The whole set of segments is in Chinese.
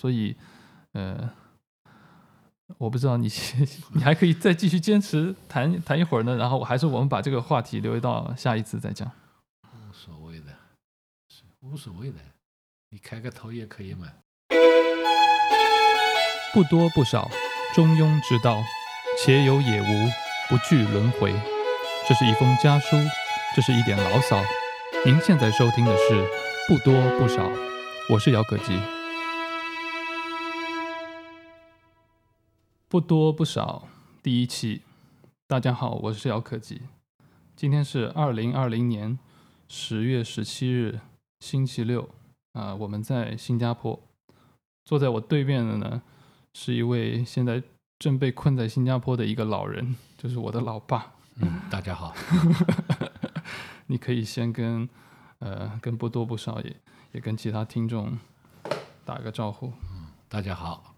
所以，呃，我不知道你 你还可以再继续坚持谈谈一会儿呢，然后还是我们把这个话题留到下一次再讲。无所谓的，无所谓的，你开个头也可以嘛。不多不少，中庸之道，且有也无，不惧轮回。这是一封家书，这是一点牢骚。您现在收听的是《不多不少》，我是姚可吉。不多不少，第一期。大家好，我是姚可吉。今天是二零二零年十月十七日，星期六。啊、呃，我们在新加坡。坐在我对面的呢，是一位现在正被困在新加坡的一个老人，就是我的老爸。嗯，大家好。你可以先跟呃跟不多不少也也跟其他听众打个招呼。嗯，大家好。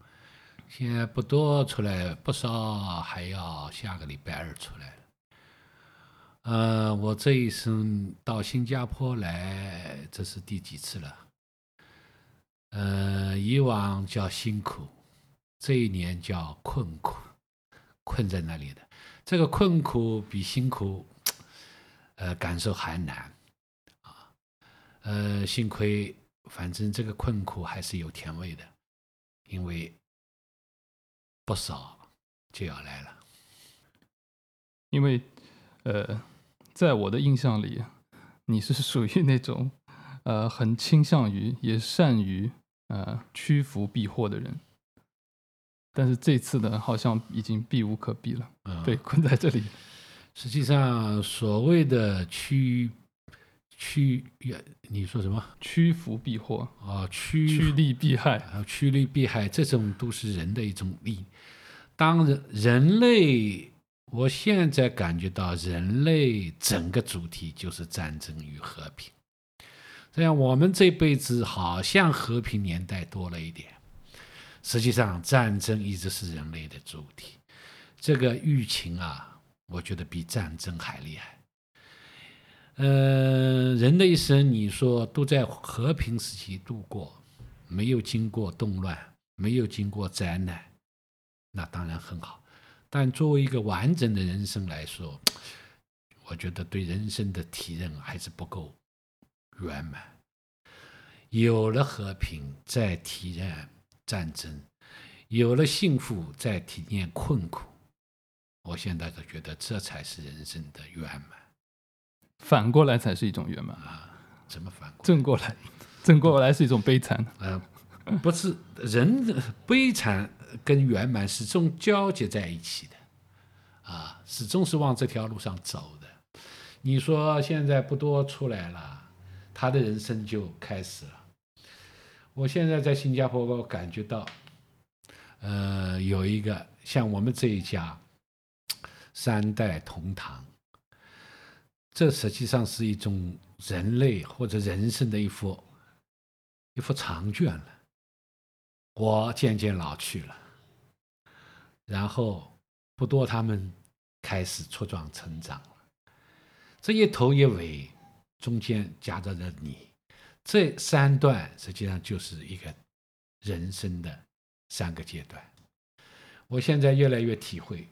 现在不多出来，不少还要下个礼拜二出来。呃，我这一生到新加坡来，这是第几次了？呃，以往叫辛苦，这一年叫困苦，困在那里的。这个困苦比辛苦，呃，感受还难啊。呃，幸亏，反正这个困苦还是有甜味的，因为不少就要来了。因为，呃，在我的印象里，你是属于那种，呃，很倾向于也善于。呃，趋福避祸的人，但是这次呢，好像已经避无可避了，嗯、被困在这里。实际上，所谓的趋趋，你说什么？趋福避祸啊、哦，趋趋利避害啊，趋利避害，这种都是人的一种力。当人人类，我现在感觉到人类整个主题就是战争与和平。这样，我们这辈子好像和平年代多了一点，实际上战争一直是人类的主题。这个疫情啊，我觉得比战争还厉害。呃，人的一生，你说都在和平时期度过，没有经过动乱，没有经过灾难，那当然很好。但作为一个完整的人生来说，我觉得对人生的体认还是不够。圆满，有了和平，再体验战争；有了幸福，再体验困苦。我现在都觉得这才是人生的圆满。反过来才是一种圆满啊？怎么反过来？正过来，正过来是一种悲惨。呃，不是，人的悲惨跟圆满始终交接在一起的，啊，始终是往这条路上走的。你说现在不多出来了。他的人生就开始了。我现在在新加坡，我感觉到，呃，有一个像我们这一家三代同堂，这实际上是一种人类或者人生的一幅一幅长卷了。我渐渐老去了，然后不多他们开始茁壮成长了，这一头一尾。中间夹着的你，这三段实际上就是一个人生的三个阶段。我现在越来越体会，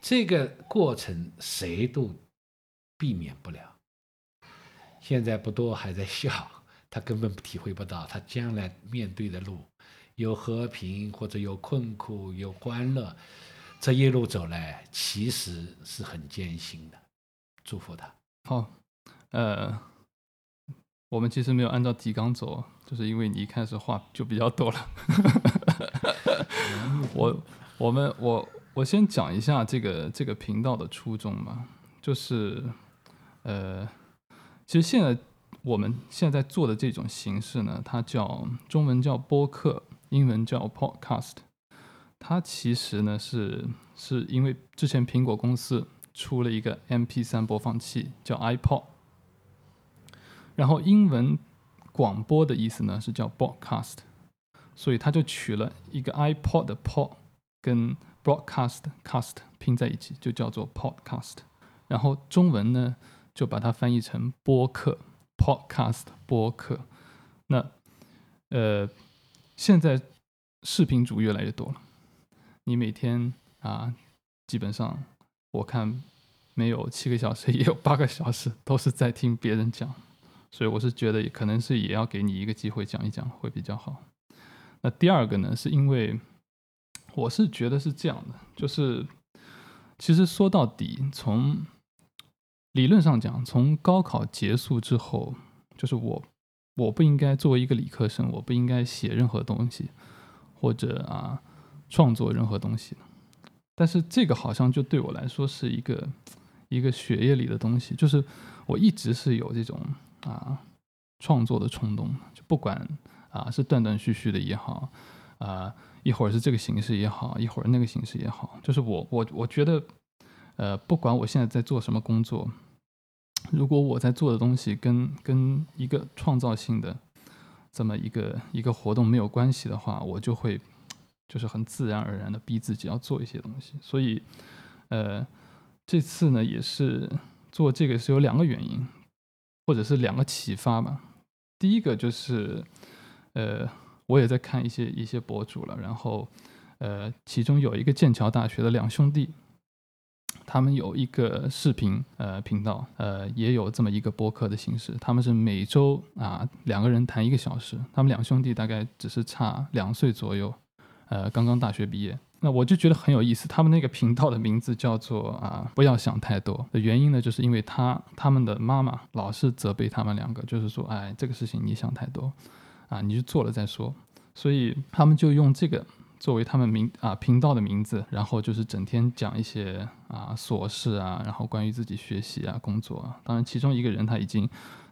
这个过程谁都避免不了。现在不多还在笑，他根本体会不到他将来面对的路，有和平或者有困苦，有欢乐，这一路走来其实是很艰辛的。祝福他。好。呃，我们其实没有按照提纲走，就是因为你一开始话就比较多了。我、我们、我、我先讲一下这个这个频道的初衷嘛，就是呃，其实现在我们现在做的这种形式呢，它叫中文叫播客，英文叫 podcast。它其实呢是是因为之前苹果公司出了一个 MP3 播放器，叫 iPod。然后英文广播的意思呢是叫 broadcast，所以它就取了一个 iPod 的 pod 跟 broadcast cast 拼在一起，就叫做 podcast。然后中文呢就把它翻译成播客 podcast 播客。那呃现在视频主越来越多了。你每天啊，基本上我看没有七个小时，也有八个小时都是在听别人讲，所以我是觉得可能是也要给你一个机会讲一讲会比较好。那第二个呢，是因为我是觉得是这样的，就是其实说到底，从理论上讲，从高考结束之后，就是我我不应该作为一个理科生，我不应该写任何东西，或者啊。创作任何东西，但是这个好像就对我来说是一个一个血液里的东西，就是我一直是有这种啊创作的冲动，就不管啊是断断续续的也好，啊一会儿是这个形式也好，一会儿那个形式也好，就是我我我觉得，呃不管我现在在做什么工作，如果我在做的东西跟跟一个创造性的这么一个一个活动没有关系的话，我就会。就是很自然而然的逼自己要做一些东西，所以，呃，这次呢也是做这个是有两个原因，或者是两个启发吧。第一个就是，呃，我也在看一些一些博主了，然后，呃，其中有一个剑桥大学的两兄弟，他们有一个视频呃频道，呃，也有这么一个播客的形式，他们是每周啊两个人谈一个小时，他们两兄弟大概只是差两岁左右。呃，刚刚大学毕业，那我就觉得很有意思。他们那个频道的名字叫做啊，不要想太多。的原因呢，就是因为他他们的妈妈老是责备他们两个，就是说，哎，这个事情你想太多，啊，你就做了再说。所以他们就用这个作为他们名啊频道的名字，然后就是整天讲一些啊琐事啊，然后关于自己学习啊、工作啊。当然，其中一个人他已经。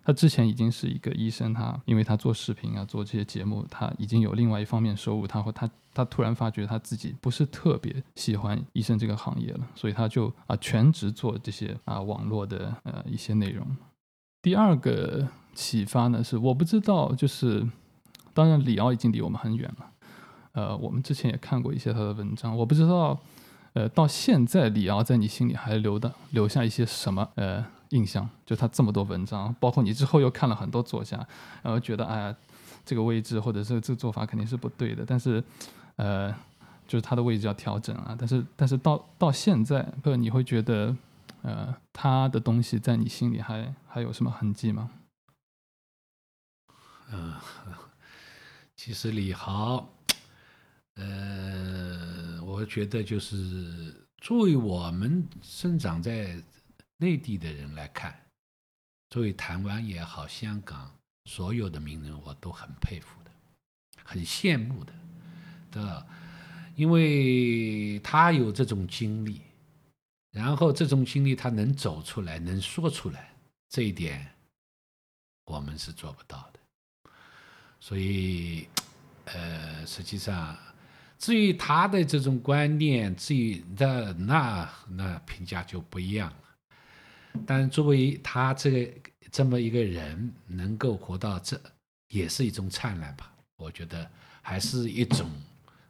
他之前已经是一个医生，他因为他做视频啊，做这些节目，他已经有另外一方面收入。他会他他突然发觉他自己不是特别喜欢医生这个行业了，所以他就啊全职做这些啊网络的呃一些内容。第二个启发呢是我不知道，就是当然李敖已经离我们很远了，呃，我们之前也看过一些他的文章，我不知道呃到现在李敖在你心里还留的留下一些什么呃。印象就他这么多文章，包括你之后又看了很多作家，然后觉得哎呀，这个位置或者是这个做法肯定是不对的，但是，呃，就是他的位置要调整啊。但是，但是到到现在，不，你会觉得，呃，他的东西在你心里还还有什么痕迹吗？嗯，其实李敖，呃，我觉得就是作为我们生长在。内地的人来看，作为台湾也好，香港所有的名人，我都很佩服的，很羡慕的，对吧？因为他有这种经历，然后这种经历他能走出来，能说出来，这一点我们是做不到的。所以，呃，实际上，至于他的这种观念，至于那那那评价就不一样了。但作为他这个这么一个人，能够活到这，也是一种灿烂吧。我觉得还是一种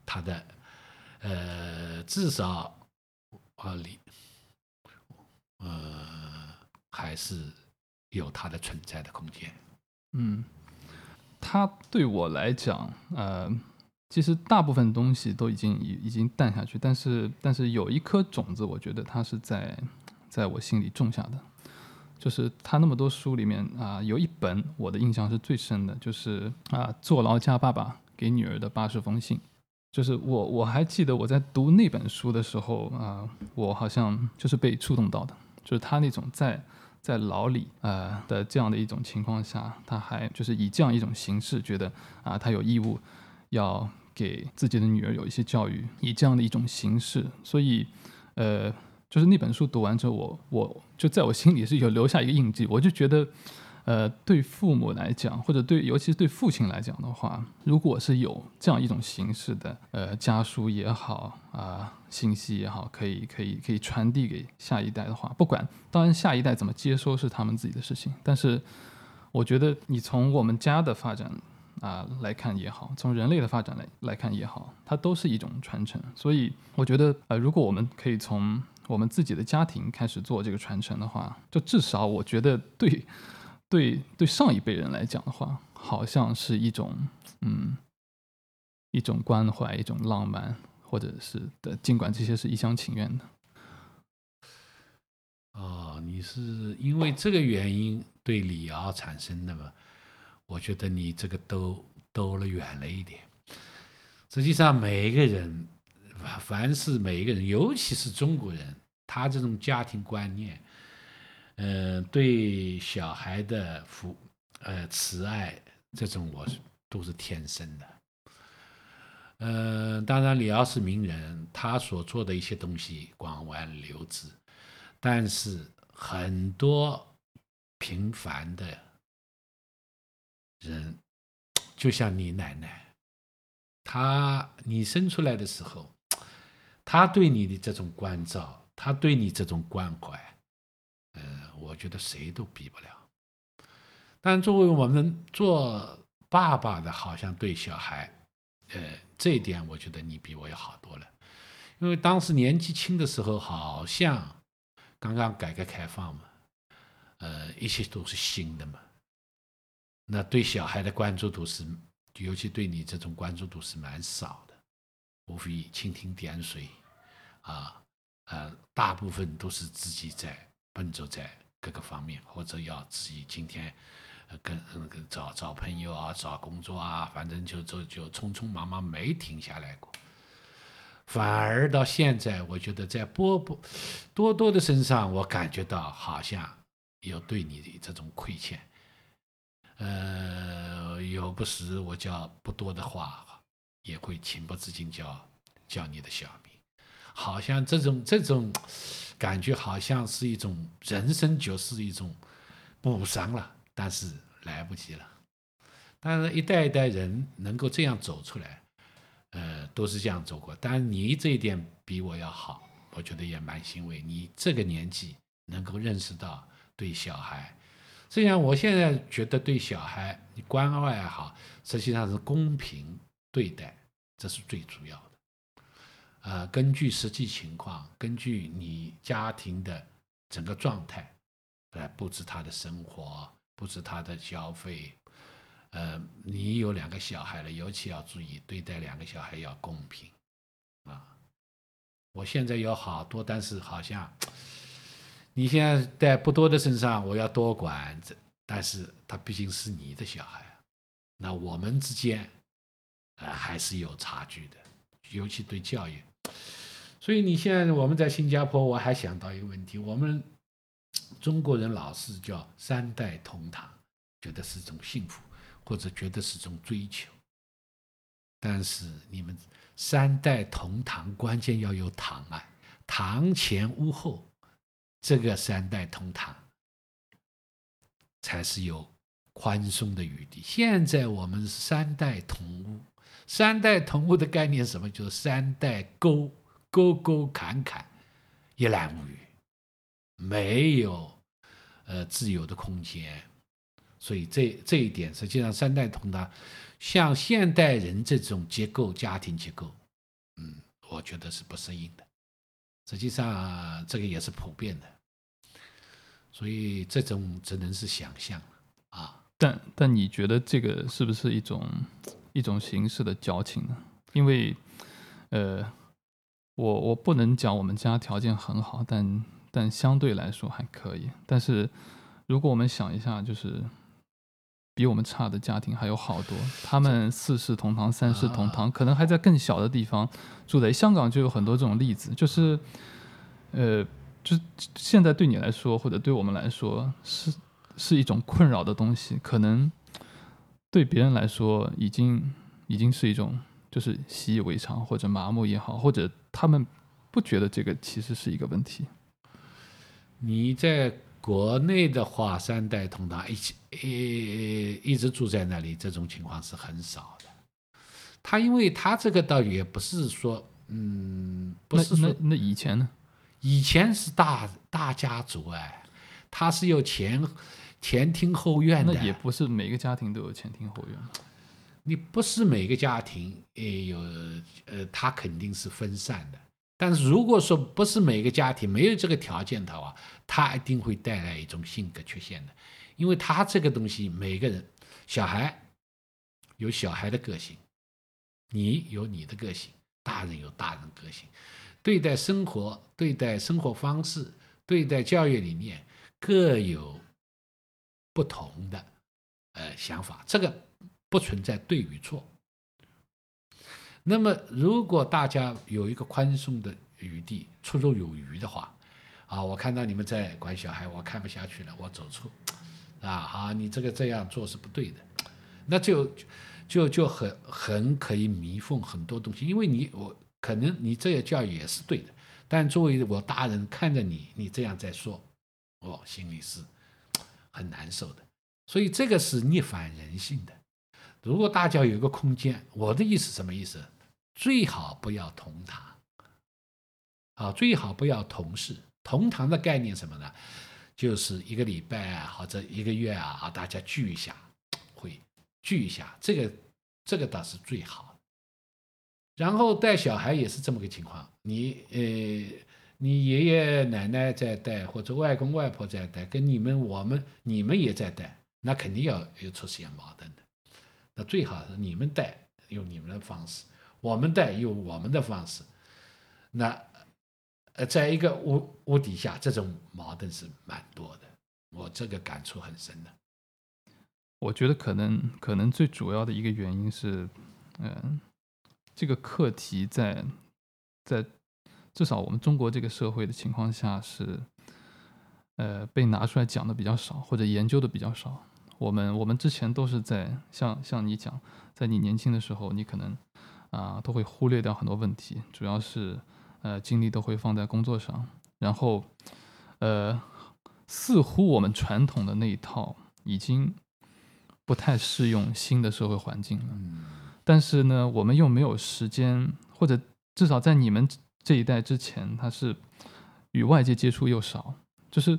他的，呃，至少啊，里，呃，还是有他的存在的空间。嗯，他对我来讲，呃，其实大部分东西都已经已已经淡下去，但是但是有一颗种子，我觉得它是在。在我心里种下的，就是他那么多书里面啊，有一本我的印象是最深的，就是啊，坐牢家爸爸给女儿的八十封信。就是我我还记得我在读那本书的时候啊，我好像就是被触动到的，就是他那种在在牢里啊的这样的一种情况下，他还就是以这样一种形式，觉得啊，他有义务要给自己的女儿有一些教育，以这样的一种形式，所以呃。就是那本书读完之后，我我就在我心里是有留下一个印记。我就觉得，呃，对父母来讲，或者对尤其是对父亲来讲的话，如果是有这样一种形式的，呃，家书也好啊、信息也好，可以可以可以传递给下一代的话，不管当然下一代怎么接收是他们自己的事情，但是我觉得你从我们家的发展啊、来看也好，从人类的发展来来看也好，它都是一种传承。所以我觉得，呃，如果我们可以从我们自己的家庭开始做这个传承的话，就至少我觉得对，对对上一辈人来讲的话，好像是一种嗯，一种关怀、一种浪漫，或者是的，尽管这些是一厢情愿的。哦，你是因为这个原因对李敖产生的吗？我觉得你这个兜兜了远了一点。实际上，每一个人，凡是每一个人，尤其是中国人，他这种家庭观念，嗯、呃，对小孩的抚，呃，慈爱，这种我是都是天生的。嗯、呃，当然，李敖是名人，他所做的一些东西广为流知。但是很多平凡的人，就像你奶奶，她你生出来的时候，她对你的这种关照，她对你这种关怀，嗯、呃，我觉得谁都比不了。但作为我们做爸爸的，好像对小孩，呃，这一点我觉得你比我要好多了，因为当时年纪轻的时候，好像。刚刚改革开放嘛，呃，一切都是新的嘛。那对小孩的关注度是，尤其对你这种关注度是蛮少的，无非蜻蜓点水，啊，呃，大部分都是自己在奔走在各个方面，或者要自己今天跟那个找找朋友啊，找工作啊，反正就就就匆匆忙忙没停下来过。反而到现在，我觉得在波波多多的身上，我感觉到好像有对你的这种亏欠。呃，有不时我叫不多的话，也会情不自禁叫叫你的小名，好像这种这种感觉，好像是一种人生就是一种补偿了，但是来不及了。但是，一代一代人能够这样走出来。呃，都是这样走过，但你这一点比我要好，我觉得也蛮欣慰。你这个年纪能够认识到对小孩，实际上我现在觉得对小孩你关爱也好，实际上是公平对待，这是最主要的。呃，根据实际情况，根据你家庭的整个状态来布置他的生活，布置他的消费。呃，你有两个小孩了，尤其要注意对待两个小孩要公平，啊！我现在有好多，但是好像你现在在不多的身上，我要多管，但是他毕竟是你的小孩，那我们之间、呃、还是有差距的，尤其对教育。所以你现在我们在新加坡，我还想到一个问题，我们中国人老是叫三代同堂，觉得是种幸福。或者觉得是种追求，但是你们三代同堂，关键要有堂啊，堂前屋后，这个三代同堂才是有宽松的余地。现在我们是三代同屋，三代同屋的概念是什么？就是三代沟沟沟坎坎，一览无余，没有呃自由的空间。所以这这一点，实际上三代同堂，像现代人这种结构，家庭结构，嗯，我觉得是不适应的。实际上，这个也是普遍的。所以这种只能是想象啊。但但你觉得这个是不是一种一种形式的矫情呢？因为，呃，我我不能讲我们家条件很好，但但相对来说还可以。但是如果我们想一下，就是。比我们差的家庭还有好多，他们四世同堂、三世同堂，可能还在更小的地方住在香港，就有很多这种例子。就是，呃，就现在对你来说，或者对我们来说，是是一种困扰的东西。可能对别人来说，已经已经是一种就是习以为常，或者麻木也好，或者他们不觉得这个其实是一个问题。你在。国内的话，三代同堂一起，一一直住在那里，这种情况是很少的。他因为他这个倒也不是说，嗯，不是说那，那以前呢？以前是大大家族哎，他是有前前厅后院的。那也不是每个家庭都有前厅后院。你不是每个家庭也有，呃，他肯定是分散的。但是如果说不是每个家庭没有这个条件的话，他一定会带来一种性格缺陷的，因为他这个东西每个人小孩有小孩的个性，你有你的个性，大人有大人个性，对待生活、对待生活方式、对待教育理念，各有不同的呃想法，这个不存在对与错。那么，如果大家有一个宽松的余地，绰绰有余的话，啊，我看到你们在管小孩，我看不下去了，我走出，啊，好，你这个这样做是不对的，那就就就很很可以弥缝很多东西，因为你我可能你这个教育也是对的，但作为我大人看着你，你这样在说，我心里是很难受的，所以这个是逆反人性的。如果大家有一个空间，我的意思什么意思？最好不要同堂，啊，最好不要同事。同堂的概念什么呢？就是一个礼拜啊，或者一个月啊，啊，大家聚一下，会聚一下，这个这个倒是最好。然后带小孩也是这么个情况，你呃，你爷爷奶奶在带，或者外公外婆在带，跟你们我们你们也在带，那肯定要有出现矛盾的。那最好是你们带，用你们的方式。我们带用我们的方式，那呃，在一个屋屋底下，这种矛盾是蛮多的，我这个感触很深的。我觉得可能可能最主要的一个原因是，嗯、这个课题在在至少我们中国这个社会的情况下是，呃，被拿出来讲的比较少，或者研究的比较少。我们我们之前都是在像像你讲，在你年轻的时候，你可能。啊，都会忽略掉很多问题，主要是，呃，精力都会放在工作上，然后，呃，似乎我们传统的那一套已经不太适用新的社会环境了。但是呢，我们又没有时间，或者至少在你们这一代之前，他是与外界接触又少，就是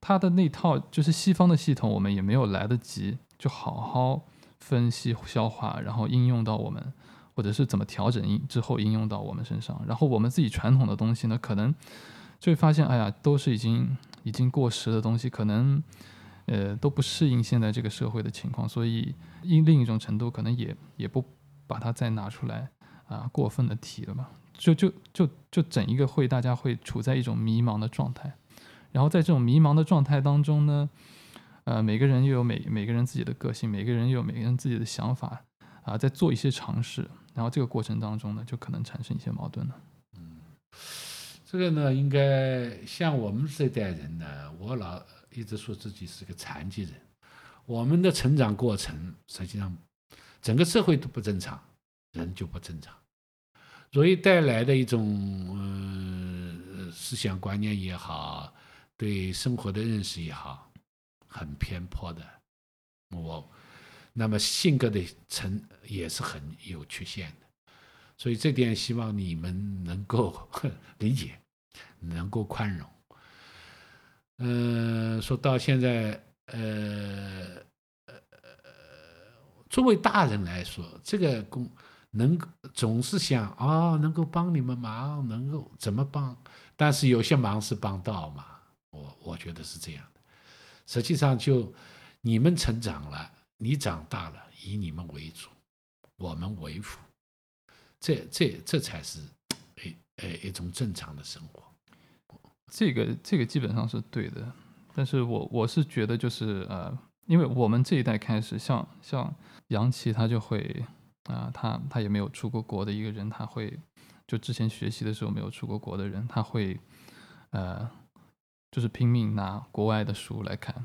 他的那套就是西方的系统，我们也没有来得及就好好分析消化，然后应用到我们。或者是怎么调整应之后应用到我们身上，然后我们自己传统的东西呢，可能就会发现，哎呀，都是已经已经过时的东西，可能呃都不适应现在这个社会的情况，所以因另一种程度，可能也也不把它再拿出来啊过分的提了吧，就就就就整一个会，大家会处在一种迷茫的状态，然后在这种迷茫的状态当中呢，呃，每个人又有每每个人自己的个性，每个人又有每个人自己的想法啊，在做一些尝试。然后这个过程当中呢，就可能产生一些矛盾了。嗯，这个呢，应该像我们这代人呢，我老一直说自己是个残疾人。我们的成长过程，实际上整个社会都不正常，人就不正常，所以带来的一种呃思想观念也好，对生活的认识也好，很偏颇的。我。那么性格的成也是很有缺陷的，所以这点希望你们能够理解，能够宽容。嗯、呃，说到现在，呃，作为大人来说，这个工能总是想啊、哦，能够帮你们忙，能够怎么帮？但是有些忙是帮到嘛，我我觉得是这样的。实际上，就你们成长了。你长大了，以你们为主，我们为辅，这这这才是一呃一种正常的生活。这个这个基本上是对的，但是我我是觉得就是呃，因为我们这一代开始，像像杨奇他就会啊、他他也没有出过国的一个人，他会就之前学习的时候没有出过国的人，他会呃，就是拼命拿国外的书来看。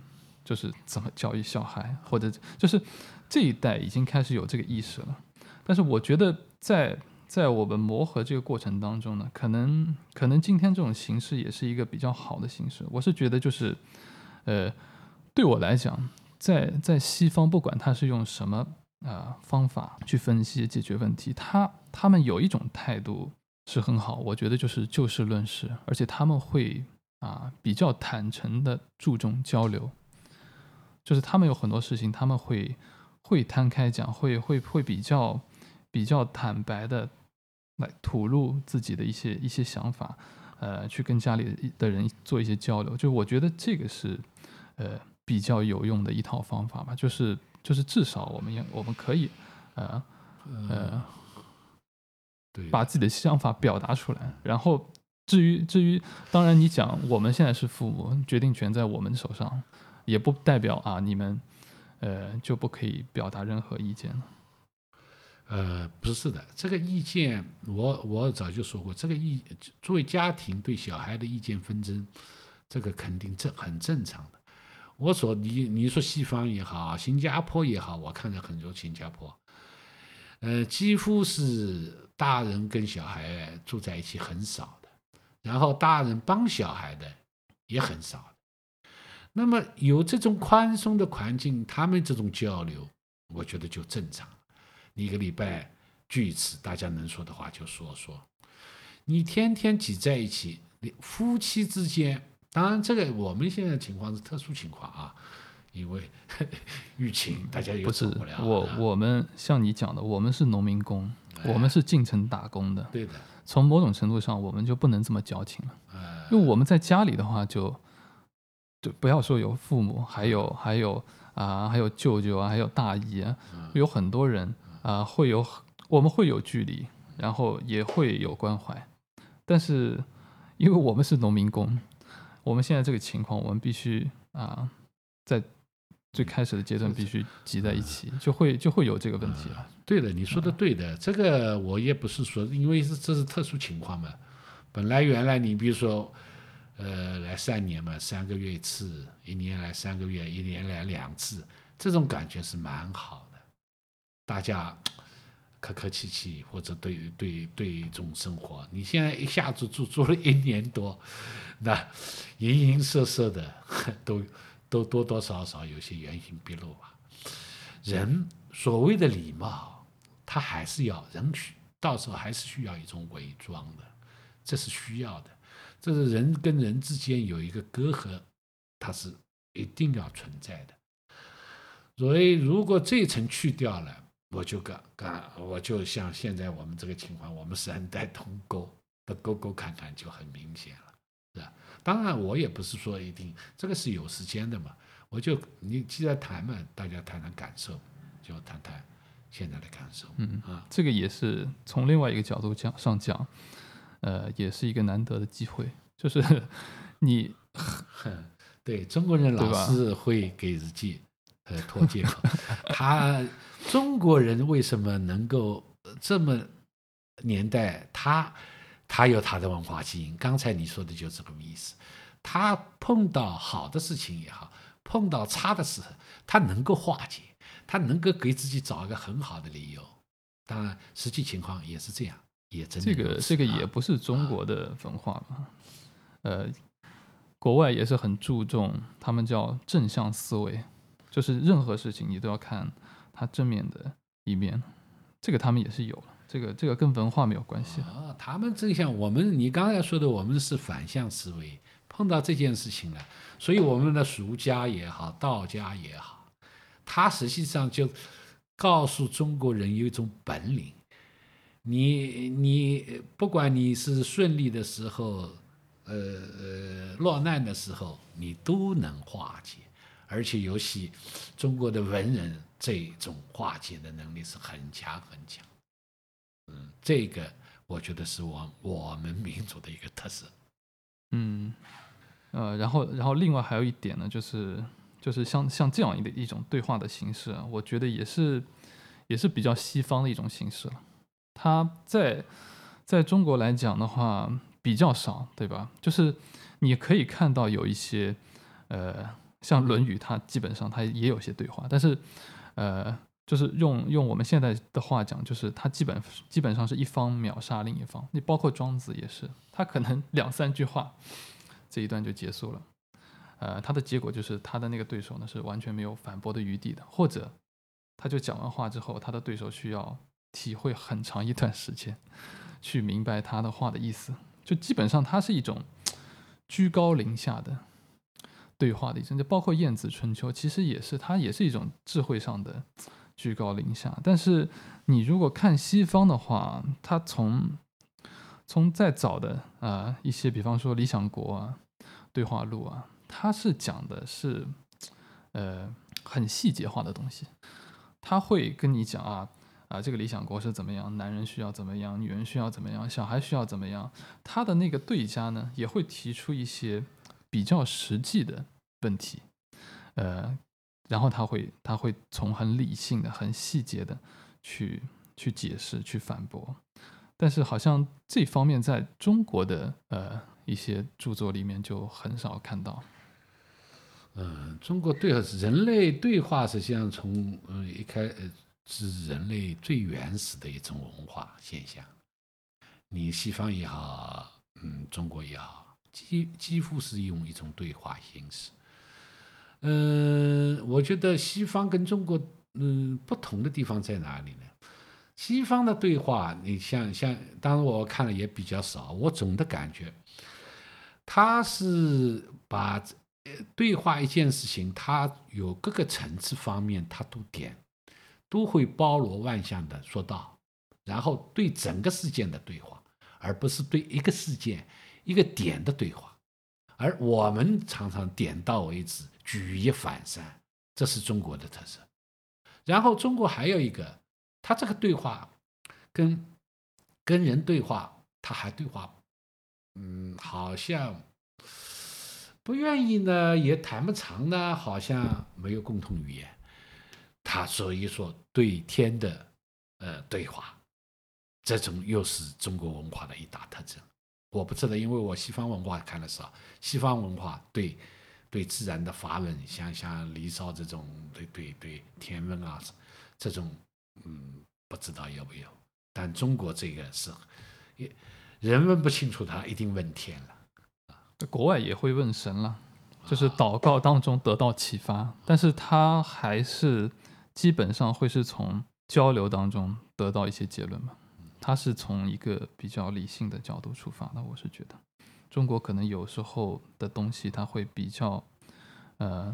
就是怎么教育小孩，或者就是这一代已经开始有这个意识了。但是我觉得在在我们磨合这个过程当中呢，可能可能今天这种形式也是一个比较好的形式。我是觉得就是，呃，对我来讲，在在西方，不管他是用什么啊、呃、方法去分析解决问题，他他们有一种态度是很好，我觉得就是就事论事，而且他们会啊、比较坦诚的注重交流。就是他们有很多事情，他们会会摊开讲，会会会比较比较坦白的来吐露自己的一些一些想法，呃，去跟家里的人做一些交流。就我觉得这个是呃比较有用的一套方法吧。就是就是至少我们也我们可以呃呃对，把自己的想法表达出来。然后至于至于，当然你讲我们现在是父母，决定权在我们手上，也不代表啊你们呃就不可以表达任何意见了。呃，不是的，这个意见我我早就说过，这个意作为家庭对小孩的意见纷争，这个肯定这很正常的。我说你你说西方也好，新加坡也好，我看了很多新加坡，呃，几乎是大人跟小孩住在一起很少的，然后大人帮小孩的也很少。那么有这种宽松的环境，他们这种交流，我觉得就正常。一个礼拜聚一次，大家能说的话就说说。你天天挤在一起，夫妻之间，当然这个我们现在情况是特殊情况啊，因为 疫情，大家也走不是我我们像你讲的，我们是农民工，哎、我们是进城打工的。对的。从某种程度上，我们就不能这么矫情了。哎、因为我们在家里的话就，就就不要说有父母，还有还有啊、呃，还有舅舅啊，还有大姨啊，嗯、有很多人。啊、呃，会有我们会有距离，然后也会有关怀，但是因为我们是农民工，我们现在这个情况，我们必须啊、呃，在最开始的阶段必须挤在一起，就会就会有这个问题了、嗯。对的，你说的对的，这个我也不是说，因为是这是特殊情况嘛。本来原来你比如说，呃，来三年嘛，三个月一次，一年来三个月，一年来两次，这种感觉是蛮好的。大家客客气气，或者对对对一种生活，你现在一下子住住了一年多，那形形色色的都都多多少少有些原形毕露吧。人所谓的礼貌，他还是要人需，到时候还是需要一种伪装的，这是需要的。这是人跟人之间有一个隔阂，它是一定要存在的。所以如果这一层去掉了，我就干干，我就像现在我们这个情况，我们三代同沟的沟沟坎坎就很明显了，是吧？当然，我也不是说一定这个是有时间的嘛。我就你既然谈嘛，大家谈谈感受，就谈谈现在的感受。嗯啊，这个也是从另外一个角度讲上讲，呃，也是一个难得的机会，就是 你，对中国人老是会给自己。呃，脱借口，他中国人为什么能够这么年代？他他有他的文化基因。刚才你说的就是这个意思。他碰到好的事情也好，碰到差的时候，他能够化解，他能够给自己找一个很好的理由。当然，实际情况也是这样，也。这个这个也不是中国的文化嘛？啊、呃，国外也是很注重，他们叫正向思维。就是任何事情你都要看它正面的一面，这个他们也是有了，这个这个跟文化没有关系啊。他们正向我们，你刚才说的，我们是反向思维，碰到这件事情了，所以我们的儒家也好，道家也好，他实际上就告诉中国人有一种本领，你你不管你是顺利的时候，呃呃落难的时候，你都能化解。而且尤其中国的文人，这种化解的能力是很强很强。嗯，这个我觉得是我我们民族的一个特色。嗯，呃，然后然后另外还有一点呢，就是就是像像这样一个一种对话的形式，我觉得也是也是比较西方的一种形式了。它在在中国来讲的话比较少，对吧？就是你可以看到有一些呃。像《论语》，它基本上它也有些对话，但是，呃，就是用用我们现在的话讲，就是它基本基本上是一方秒杀另一方。你包括庄子也是，他可能两三句话，这一段就结束了。呃，他的结果就是他的那个对手呢是完全没有反驳的余地的，或者他就讲完话之后，他的对手需要体会很长一段时间 去明白他的话的意思。就基本上他是一种居高临下的。对话的一种，就包括《晏子春秋》，其实也是，它也是一种智慧上的居高临下。但是你如果看西方的话，他从从再早的啊、一些，比方说《理想国》啊、《对话录》啊，他是讲的是呃很细节化的东西。他会跟你讲啊啊，这个理想国是怎么样，男人需要怎么样，女人需要怎么样，小孩需要怎么样，他的那个对家呢，也会提出一些比较实际的问题，呃，然后他会他会从很理性的、很细节的去去解释、去反驳，但是好像这方面在中国的呃一些著作里面就很少看到。嗯，中国对人类对话实际上从嗯一开呃是人类最原始的一种文化现象。你西方也好，嗯，中国也好，几几乎是用一种对话形式。嗯，我觉得西方跟中国嗯不同的地方在哪里呢？西方的对话，你像像，当然我看了也比较少，我总的感觉，他是把。对话一件事情，它有各个层次方面，他都点，都会包罗万象的说到，然后对整个事件的对话，而不是对一个事件一个点的对话。而我们常常点到为止，举一反三，这是中国的特色。然后中国还有一个，他这个对话跟跟人对话，他还对话，嗯，好像。不愿意呢，也谈不长呢，好像没有共同语言。他所以说对天的呃对话，这种又是中国文化的一大特征。我不知道，因为我西方文化看的少，西方文化对对自然的发问，像像《离骚》这种对对对天问啊这种，嗯，不知道有没有。但中国这个是，也人问不清楚，他一定问天了。国外也会问神了，就是祷告当中得到启发，但是他还是基本上会是从交流当中得到一些结论嘛。他是从一个比较理性的角度出发的，我是觉得中国可能有时候的东西他会比较呃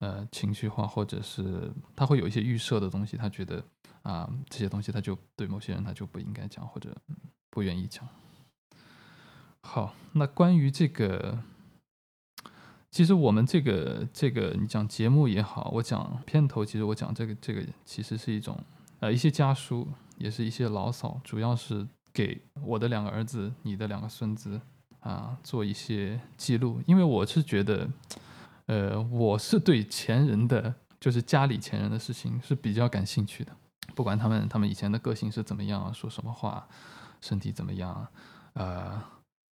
呃情绪化，或者是他会有一些预设的东西，他觉得啊、这些东西他就对某些人他就不应该讲，或者不愿意讲。好，那关于这个，其实我们这个这个，你讲节目也好，我讲片头，其实我讲这个这个，其实是一种呃一些家书，也是一些牢骚，主要是给我的两个儿子，你的两个孙子啊做一些记录，因为我是觉得，呃，我是对前人的，就是家里前人的事情是比较感兴趣的，不管他们他们以前的个性是怎么样，说什么话，身体怎么样，呃。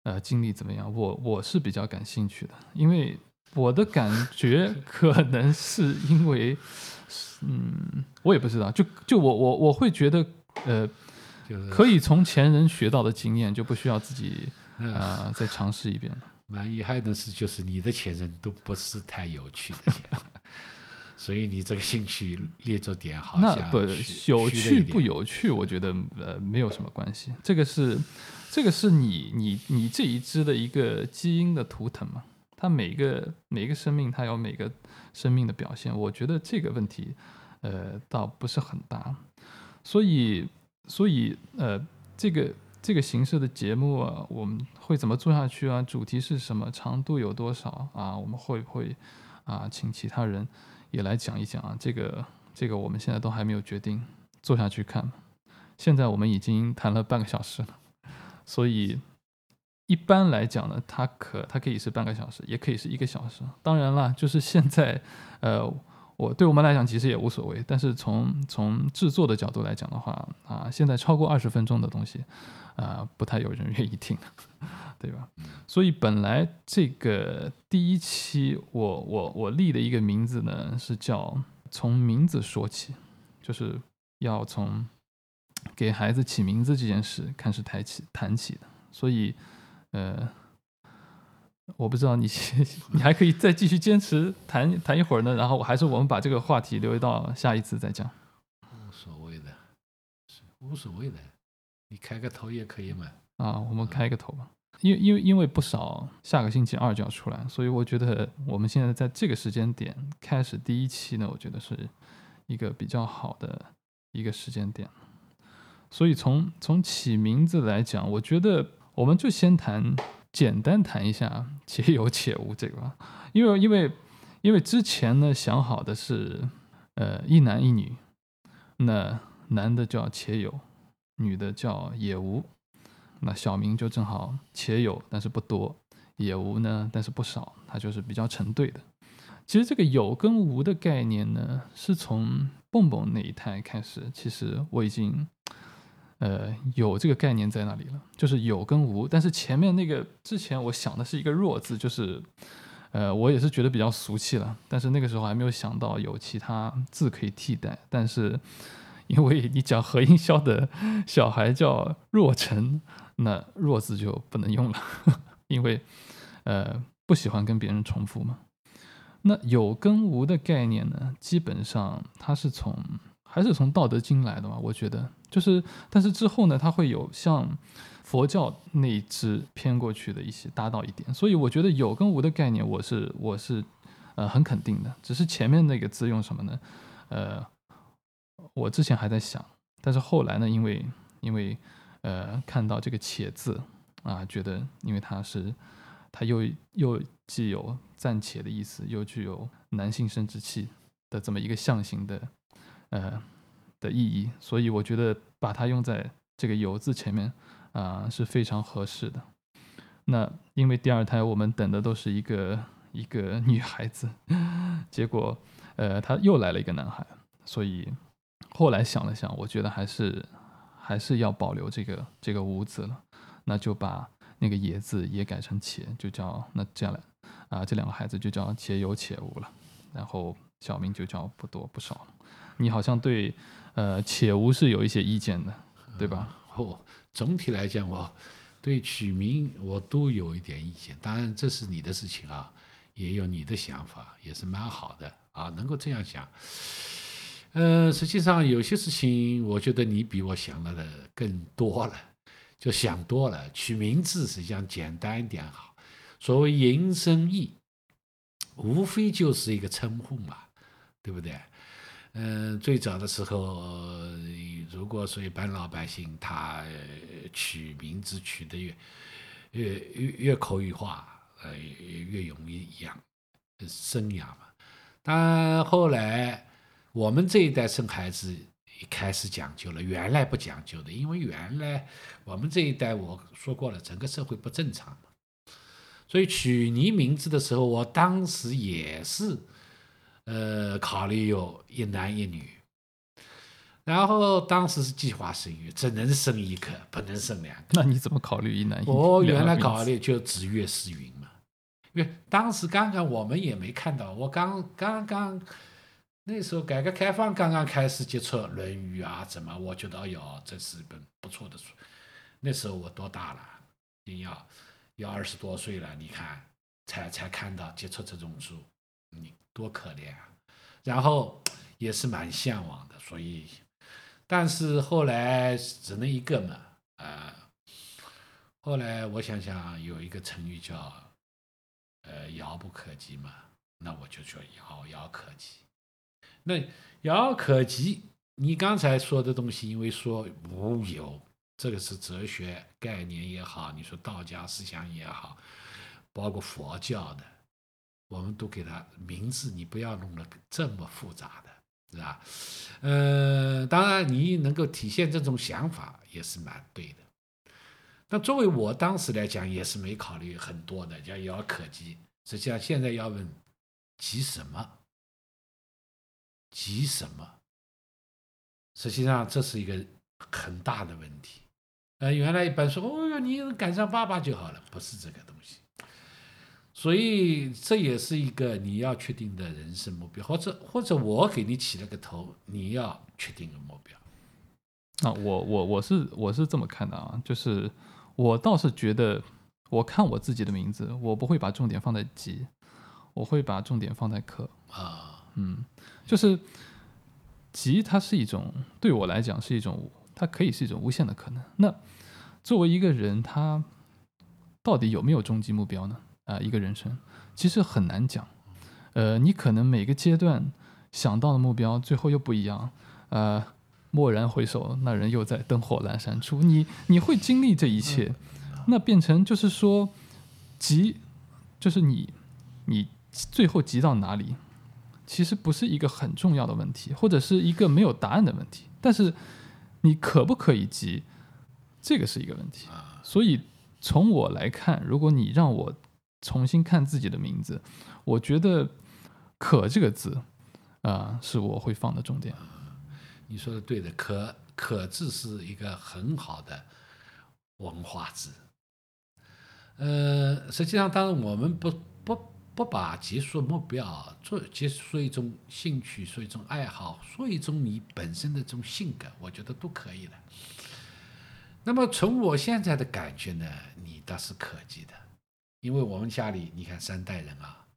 呃，经历怎么样？我我是比较感兴趣的，因为我的感觉可能是因为，嗯，我也不知道，就就我我我会觉得，呃，可以从前人学到的经验，就不需要自己啊、呃、再尝试一遍。蛮遗憾的是，就是你的前人都不是太有趣的，所以你这个兴趣列着点好像那不有趣不有趣，我觉得呃没有什么关系，这个是。这个是你你你这一支的一个基因的图腾嘛？它每个每个生命，它有每个生命的表现。我觉得这个问题，呃，倒不是很大。所以，所以，呃，这个这个形式的节目啊，我们会怎么做下去啊？主题是什么？长度有多少啊？我们会不会啊，请其他人也来讲一讲啊？这个这个我们现在都还没有决定，做下去看。现在我们已经谈了半个小时了。所以，一般来讲呢，它可它可以是半个小时，也可以是一个小时。当然了，就是现在，呃，我对我们来讲其实也无所谓。但是从从制作的角度来讲的话，啊，现在超过二十分钟的东西，啊，不太有人愿意听，对吧？所以本来这个第一期我我我立的一个名字呢，是叫从名字说起，就是要从。给孩子起名字这件事，开始谈起谈起的，所以，呃，我不知道你 你还可以再继续坚持谈谈一会儿呢，然后还是我们把这个话题留到下一次再讲。无所谓的，无所谓的，你开个头也可以嘛。啊，我们开个头吧，因为因为因为不少下个星期二就要出来，所以我觉得我们现在在这个时间点开始第一期呢，我觉得是一个比较好的一个时间点。所以从从起名字来讲，我觉得我们就先谈简单谈一下“ 且有且无”这个吧，因为因为因为之前呢想好的是呃一男一女，那男的叫且有，女的叫也无。那小明就正好且有，但是不多；也无呢，但是不少。它就是比较成对的。其实这个有跟无的概念呢，是从蹦蹦那一胎开始，其实我已经呃有这个概念在那里了，就是有跟无。但是前面那个之前我想的是一个弱字，就是呃我也是觉得比较俗气了。但是那个时候还没有想到有其他字可以替代。但是因为你讲何应箫的小孩叫若晨。那弱字就不能用了，因为，呃，不喜欢跟别人重复嘛。那有跟无的概念呢，基本上它是从还是从《道德经》来的嘛？我觉得就是，但是之后呢，它会有像佛教那一支偏过去的一些搭到一点，所以我觉得有跟无的概念，我是我是呃很肯定的。只是前面那个字用什么呢？呃，我之前还在想，但是后来呢，因为因为。呃，看到这个“且”字啊，觉得因为它是，它又又既有暂且的意思，又具有男性生殖器的这么一个象形的呃的意义，所以我觉得把它用在这个“有”字前面啊是非常合适的。那因为第二胎我们等的都是一个一个女孩子，结果呃他又来了一个男孩，所以后来想了想，我觉得还是。还是要保留这个这个无字了，那就把那个也字也改成且，就叫那这样了啊，这两个孩子就叫且有且无了，然后小名就叫不多不少。你好像对呃且无是有一些意见的，对吧？哦，总体来讲，我对取名我都有一点意见。当然这是你的事情啊，也有你的想法，也是蛮好的啊，能够这样想。呃，实际上有些事情，我觉得你比我想的更多了，就想多了。取名字实际上简单一点好，所谓引申义，无非就是一个称呼嘛，对不对？嗯、最早的时候，如果说一般老百姓他取名字取得越越越越口语化，呃，越容易养生养嘛。但后来。我们这一代生孩子也开始讲究了，原来不讲究的，因为原来我们这一代我说过了，整个社会不正常嘛，所以取你名字的时候，我当时也是，呃，考虑有一男一女，然后当时是计划生育，只能生一个，不能生两个。那你怎么考虑一男一女？我原来考虑就子月是云嘛，因为当时刚刚我们也没看到，我刚刚刚。那时候改革开放刚刚开始接触《论语》啊，怎么我觉得哎呦，这是一本不错的书。那时候我多大了？你要要二十多岁了，你看才才看到接触这种书，你多可怜啊！然后也是蛮向往的，所以，但是后来只能一个嘛，啊、呃，后来我想想有一个成语叫呃遥不可及嘛，那我就说遥遥可及。那遥可及，你刚才说的东西，因为说无有，这个是哲学概念也好，你说道家思想也好，包括佛教的，我们都给它名字，你不要弄得这么复杂的，是吧？呃，当然你能够体现这种想法也是蛮对的。那作为我当时来讲，也是没考虑很多的，叫遥可及。实际上现在要问，急什么？急什么？实际上这是一个很大的问题。呃，原来一般说，哦哟，你赶上爸爸就好了，不是这个东西。所以这也是一个你要确定的人生目标，或者或者我给你起了个头，你要确定个目标。那我我我是我是这么看的啊，就是我倒是觉得，我看我自己的名字，我不会把重点放在急，我会把重点放在可啊。嗯，就是急，它是一种对我来讲是一种，它可以是一种无限的可能。那作为一个人，他到底有没有终极目标呢？啊、呃，一个人生其实很难讲。呃，你可能每个阶段想到的目标，最后又不一样。呃，蓦然回首，那人又在灯火阑珊处。你你会经历这一切，那变成就是说，急就是你你最后急到哪里？其实不是一个很重要的问题，或者是一个没有答案的问题。但是你可不可以急？这个是一个问题。所以从我来看，如果你让我重新看自己的名字，我觉得“可”这个字啊、是我会放的重点。你说的对的，“可”“可”字是一个很好的文化字。呃，实际上，当然我们不不不把结束目标做结束一种兴趣，说一种爱好，说一种你本身的这种性格，我觉得都可以的。那么从我现在的感觉呢，你倒是可及的，因为我们家里你看三代人啊，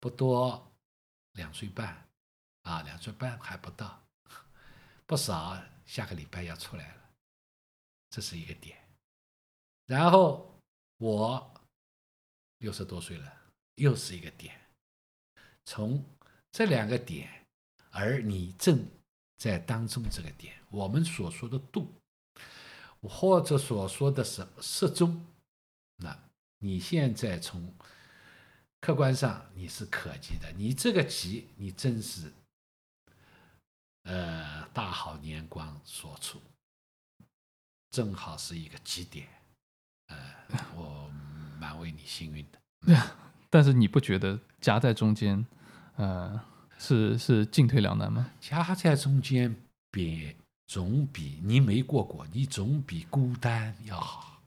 不多两岁半，啊两岁半还不到，不少下个礼拜要出来了，这是一个点，然后。我六十多岁了，又是一个点。从这两个点，而你正在当中这个点，我们所说的度，或者所说的是适中，你现在从客观上你是可及的。你这个吉，你真是呃大好年光所处，正好是一个极点。呃，我蛮为你幸运的，但是你不觉得夹在中间，呃，是是进退两难吗？夹在中间比总比你没过过，你总比孤单要好，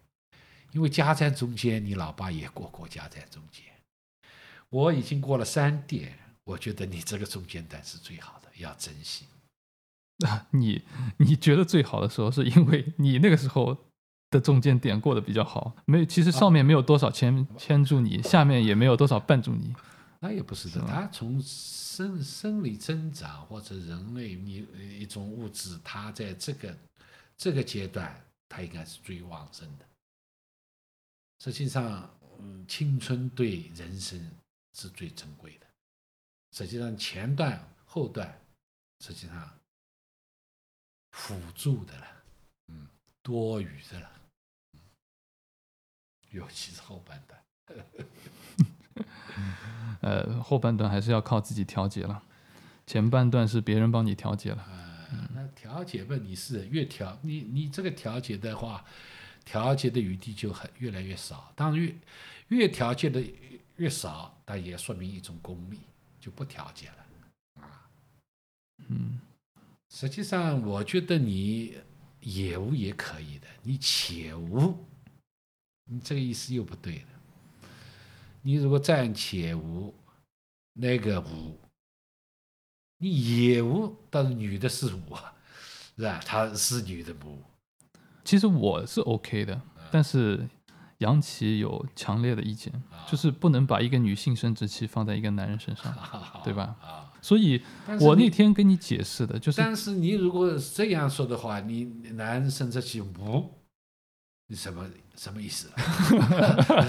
因为夹在中间，你老爸也过过家在中间，我已经过了三点，我觉得你这个中间段是最好的，要珍惜。啊，你你觉得最好的时候，是因为你那个时候。的中间点过得比较好，没其实上面没有多少牵牵住你，下面也没有多少绊住你。那也不是的，是它从生生理增长或者人类你一种物质，它在这个这个阶段，它应该是最旺盛的。实际上，嗯，青春对人生是最珍贵的。实际上，前段后段，实际上辅助的了，嗯，多余的了。尤其是后半段，呃，后半段还是要靠自己调节了。前半段是别人帮你调节了。呃、那调节吧，你是越调，你你这个调节的话，调节的余地就很越来越少。当然越越调节的越少，但也说明一种功力，就不调节了。啊，嗯，实际上我觉得你也无也可以的，你且无。你这个意思又不对了。你如果暂且无，那个无，你也无，但是女的是无啊，是吧？她是女的无。其实我是 OK 的，但是杨琪有强烈的意见，就是不能把一个女性生殖器放在一个男人身上，对吧？所以我那天跟你解释的就是，但是你如果这样说的话，你男人生殖器无。你什么什么意思？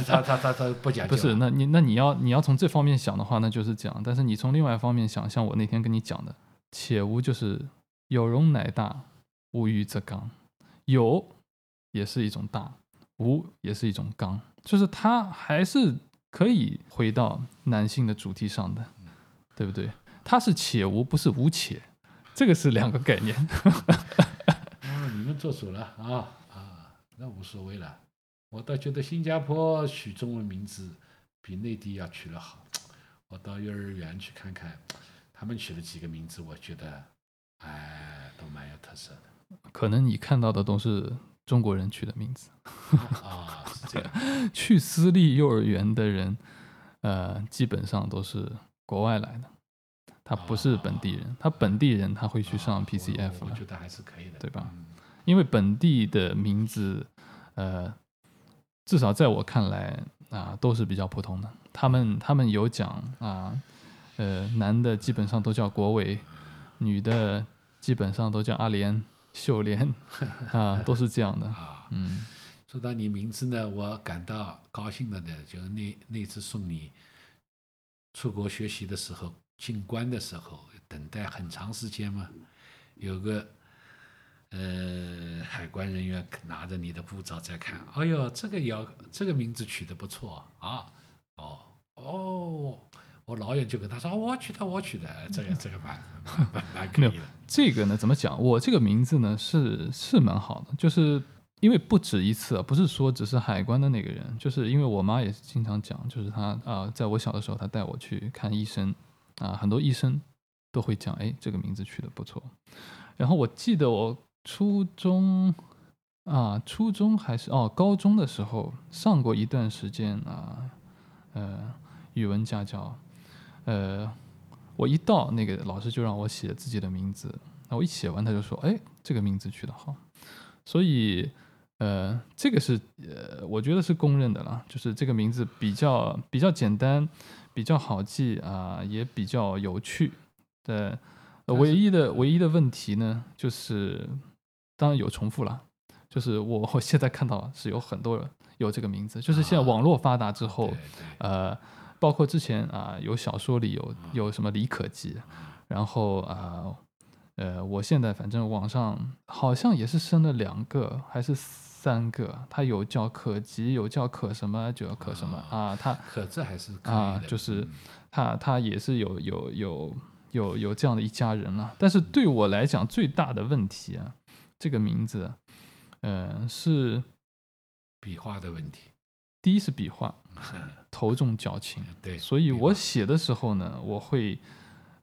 他他他他不讲。不是，那你那你要你要从这方面想的话，那就是讲。但是你从另外一方面想，像我那天跟你讲的，且无就是有容乃大，无欲则刚。有也是一种大，无也是一种刚，就是它还是可以回到男性的主题上的，对不对？它是且无，不是无且，这个是两个概念。哦，你们做主了啊。那无所谓了，我倒觉得新加坡取中文名字比内地要取得好。我到幼儿园去看看，他们取了几个名字，我觉得，哎，都蛮有特色的。可能你看到的都是中国人取的名字。啊，是这样。去私立幼儿园的人，呃，基本上都是国外来的，他不是本地人。他本地人他会去上 PCF 了。我觉得还是可以的，对吧？因为本地的名字。呃，至少在我看来啊，都是比较普通的。他们他们有讲啊，呃，男的基本上都叫国伟，女的基本上都叫阿莲、秀莲 啊，都是这样的啊。嗯，说到你名字呢，我感到高兴的呢，就是那那次送你出国学习的时候，进关的时候，等待很长时间嘛，有个。呃，海关人员拿着你的护照在看，哎呦，这个要这个名字取得不错啊！哦哦，我老远就跟他说：“我取的，我取的。”这个这个蛮蛮蛮可以的。这个呢，怎么讲？我这个名字呢，是是蛮好的，就是因为不止一次，不是说只是海关的那个人，就是因为我妈也是经常讲，就是她啊、呃，在我小的时候，她带我去看医生啊、呃，很多医生都会讲，哎，这个名字取得不错。然后我记得我初中啊，初中还是哦，高中的时候上过一段时间啊，呃，语文家教。呃，我一到那个老师就让我写自己的名字，那我一写完他就说：“哎，这个名字取得好。”所以，呃，这个是呃，我觉得是公认的了，就是这个名字比较比较简单，比较好记啊，呃，也比较有趣。对，唯一的唯一的问题呢，就是当然有重复了，就是我 我现在看到是有很多人有这个名字，就是现在网络发达之后，呃。包括之前啊，有小说里有有什么李可基，然后啊，呃，我现在反正网上好像也是生了两个还是三个，他有叫可吉，有叫可什么，就叫可什么啊，他可这还是啊，就是他他也是有有有有有这样的一家人了。但是对我来讲，最大的问题啊，这个名字，嗯，是笔画的问题。第一是笔画，头重脚轻，对，所以我写的时候呢，我会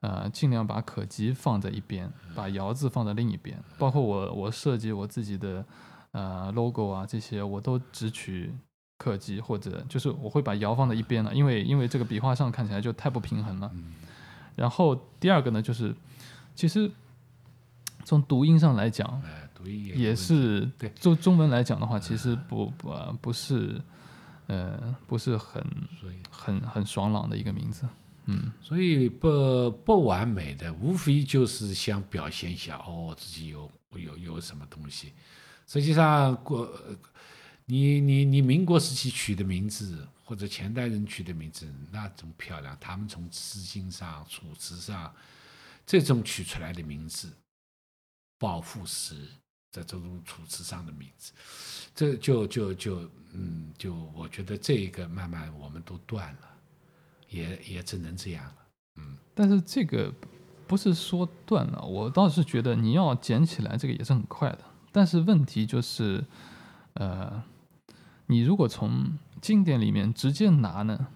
呃尽量把可及放在一边，把爻字放在另一边，包括我我设计我自己的呃 logo 啊这些，我都只取可及或者就是我会把爻放在一边了，因为因为这个笔画上看起来就太不平衡了。然后第二个呢，就是其实从读音上来讲，也是对。中中文来讲的话，其实不不不是。呃，不是很很很爽朗的一个名字，嗯，所以不不完美的，无非就是想表现一下哦，自己有有有什么东西。实际上，过你你你民国时期取的名字，或者前代人取的名字，那种漂亮，他们从诗经上、楚辞上，这种取出来的名字，抱负诗。在这种楚辞上的名字，这就就就嗯，就我觉得这一个慢慢我们都断了，也也只能这样了，嗯。但是这个不是说断了，我倒是觉得你要捡起来这个也是很快的。但是问题就是，呃，你如果从经典里面直接拿呢，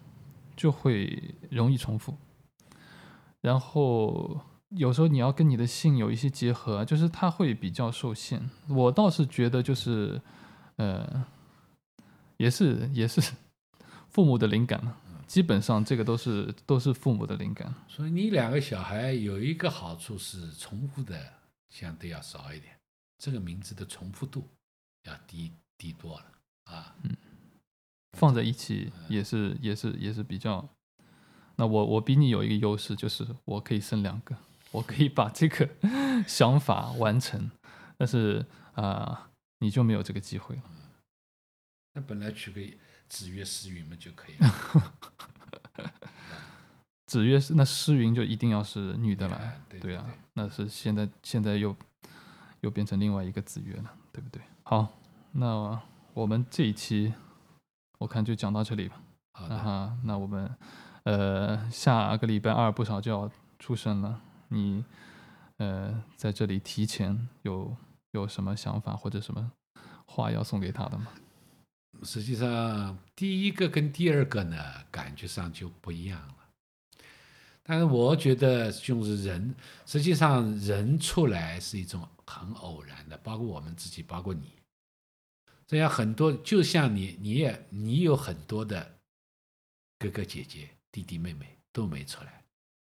就会容易重复，然后。有时候你要跟你的姓有一些结合，就是它会比较受限。我倒是觉得就是，呃，也是也是父母的灵感，基本上这个都是都是父母的灵感。所以你两个小孩有一个好处是重复的相对要少一点，这个名字的重复度要低低多了啊。嗯，放在一起也是也是也是比较。那我我比你有一个优势，就是我可以生两个。我可以把这个 想法完成，但是啊、呃，你就没有这个机会了。那本来取个子曰诗云嘛就可以了。子曰是那诗云就一定要是女的了，对，对，对，对啊，那是现在现在又又变成另外一个子曰了，对不对？好，那我们这一期我看就讲到这里吧。好那我们呃下个礼拜二不少就要出生了。你，呃，在这里提前有有什么想法或者什么话要送给他的吗？实际上，第一个跟第二个呢，感觉上就不一样了。但是我觉得，就是人，实际上人出来是一种很偶然的，包括我们自己，包括你，这样很多，就像你，你也你有很多的哥哥姐姐、弟弟妹妹都没出来，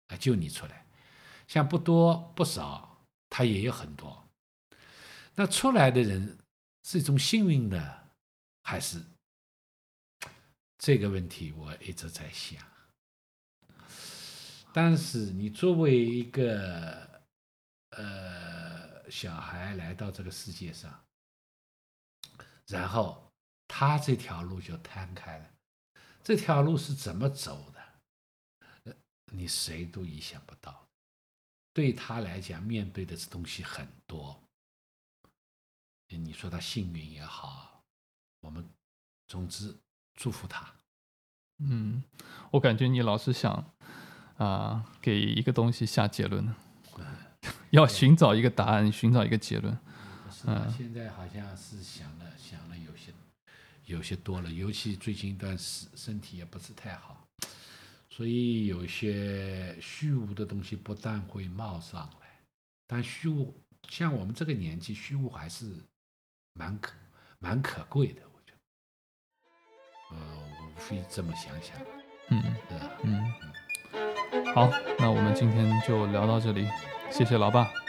啊，就你出来。像不多不少，他也有很多。那出来的人是一种幸运的，还是这个问题？我一直在想。但是你作为一个呃小孩来到这个世界上，然后他这条路就摊开了。这条路是怎么走的？你谁都意想不到。对他来讲，面对的东西很多。你说他幸运也好，我们总之祝福他。嗯，我感觉你老是想啊、呃、给一个东西下结论，要寻找一个答案，寻找一个结论。是啊，现在好像是想了想了有些有些多了，尤其最近一段时身体也不是太好，所以有些虚无的东西不但会冒上来，但虚无像我们这个年纪，虚无还是蛮可蛮可贵的，呃，无非这么想想，嗯，对吧？嗯，好，那我们今天就聊到这里，谢谢老爸。